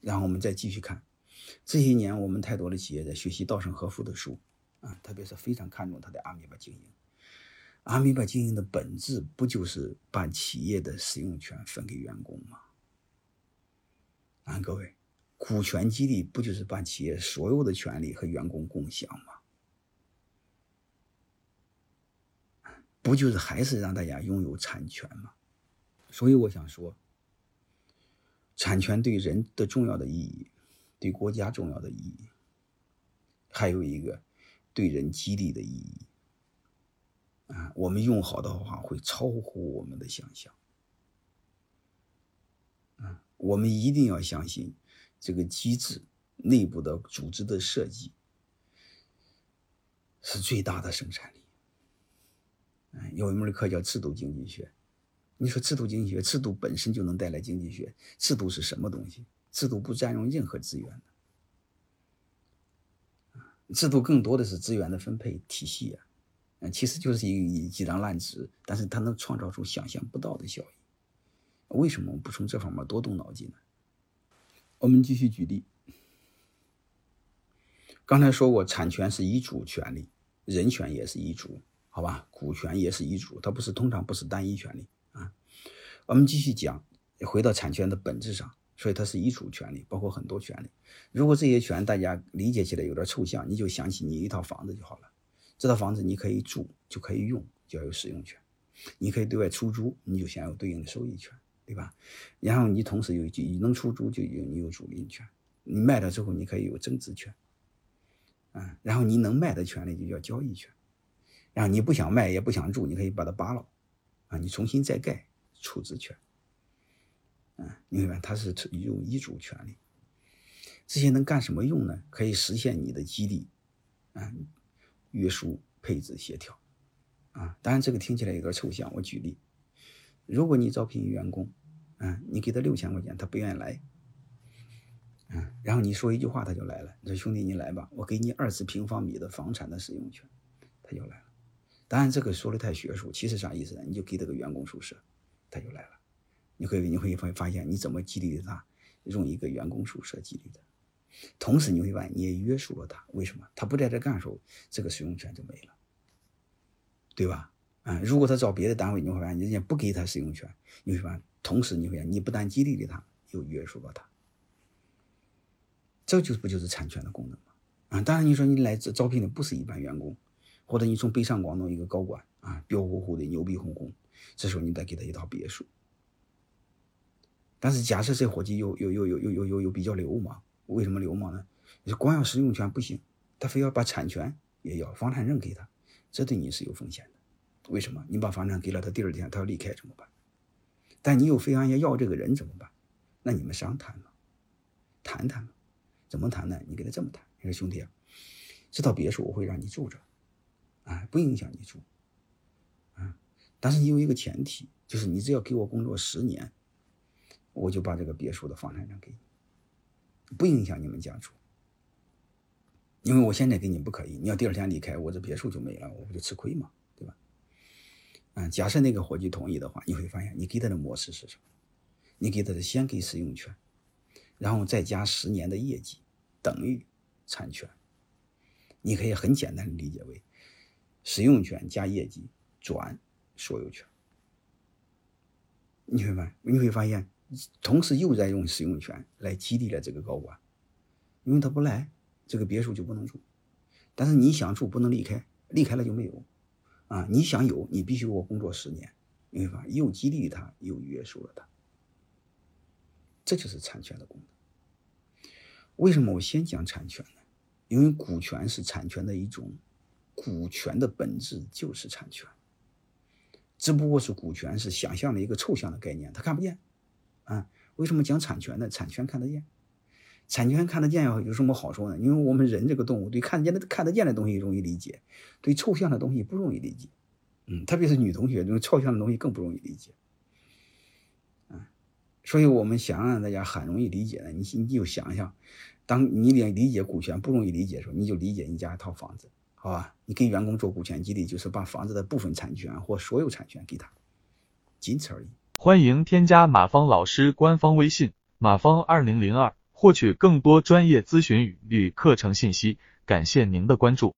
然后我们再继续看，这些年我们太多的企业在学习稻盛和夫的书啊，特别是非常看重他的阿米巴经营。阿米巴经营的本质不就是把企业的使用权分给员工吗？啊，各位，股权激励不就是把企业所有的权利和员工共享吗？不就是还是让大家拥有产权吗？所以我想说，产权对人的重要的意义，对国家重要的意义，还有一个对人激励的意义。啊，我们用好的话会超乎我们的想象。啊，我们一定要相信这个机制内部的组织的设计是最大的生产力。嗯，有一门课叫制度经济学。你说制度经济学，制度本身就能带来经济学。制度是什么东西？制度不占用任何资源的。制度更多的是资源的分配体系啊。嗯，其实就是一几张烂纸，但是它能创造出想象不到的效益。为什么我们不从这方面多动脑筋呢？我们继续举例。刚才说过，产权是一主权利，人权也是一主，好吧？股权也是一主，它不是通常不是单一权利。我们继续讲，回到产权的本质上，所以它是一主权利，包括很多权利。如果这些权大家理解起来有点抽象，你就想起你一套房子就好了。这套房子你可以住，就可以用，就要有使用权；你可以对外出租，你就享有对应的收益权，对吧？然后你同时有你能出租，就有你有租赁权；你卖了之后，你可以有增值权，嗯，然后你能卖的权利就叫交易权。然后你不想卖也不想住，你可以把它扒了，啊，你重新再盖，处置权，嗯，明白它是有遗嘱权利。这些能干什么用呢？可以实现你的激励，啊。约束、配置、协调，啊，当然这个听起来有点抽象。我举例，如果你招聘员工，嗯，你给他六千块钱，他不愿意来，嗯，然后你说一句话，他就来了。你说兄弟，你来吧，我给你二十平方米的房产的使用权，他就来了。当然这个说的太学术，其实啥意思呢？你就给他个员工宿舍，他就来了。你会你会发发现，你怎么激励他用一个员工宿舍激励的？同时，你会发现你也约束了他。为什么？他不在这干的时候，这个使用权就没了，对吧？啊，如果他找别的单位，你会发现人家不给他使用权，你会发现，同时你会发现，你不但激励了他，又约束了他。这就不就是产权的功能吗？啊，当然你说你来招招聘的不是一般员工，或者你从北上广弄一个高管啊，彪呼呼的牛逼哄哄，这时候你得给他一套别墅。但是假设这伙计又又又又又又又又比较流氓。为什么流氓呢？你光要使用权不行，他非要把产权也要，房产证给他，这对你是有风险的。为什么？你把房产给了他，第二天他要离开怎么办？但你又非要要这个人怎么办？那你们商谈嘛，谈谈嘛，怎么谈呢？你跟他这么谈，你说兄弟啊，这套别墅我会让你住着，啊，不影响你住，但是你有一个前提，就是你只要给我工作十年，我就把这个别墅的房产证给你。不影响你们家住，因为我现在给你不可以，你要第二天离开，我这别墅就没了，我不就吃亏吗？对吧？嗯，假设那个伙计同意的话，你会发现你给他的模式是什么？你给他的先给使用权，然后再加十年的业绩等于产权。你可以很简单的理解为使用权加业绩转所有权。你会发，你会发现。同时又在用使用权来激励了这个高管，因为他不来，这个别墅就不能住。但是你想住不能离开，离开了就没有。啊，你想有，你必须给我工作十年，明白吧？又激励他，又约束了他。这就是产权的功能。为什么我先讲产权呢？因为股权是产权的一种，股权的本质就是产权，只不过是股权是想象的一个抽象的概念，他看不见。啊，为什么讲产权呢？产权看得见，产权看得见有什么好处呢？因为我们人这个动物对看得见的看得见的东西容易理解，对抽象的东西不容易理解。嗯，特别是女同学，这种抽象的东西更不容易理解。嗯，所以我们想让大家很容易理解的，你你就想想，当你理解股权不容易理解的时候，你就理解你家一套房子，好吧？你给员工做股权激励，就是把房子的部分产权或所有产权给他，仅此而已。欢迎添加马芳老师官方微信：马芳二零零二。获取更多专业咨询与课程信息。感谢您的关注。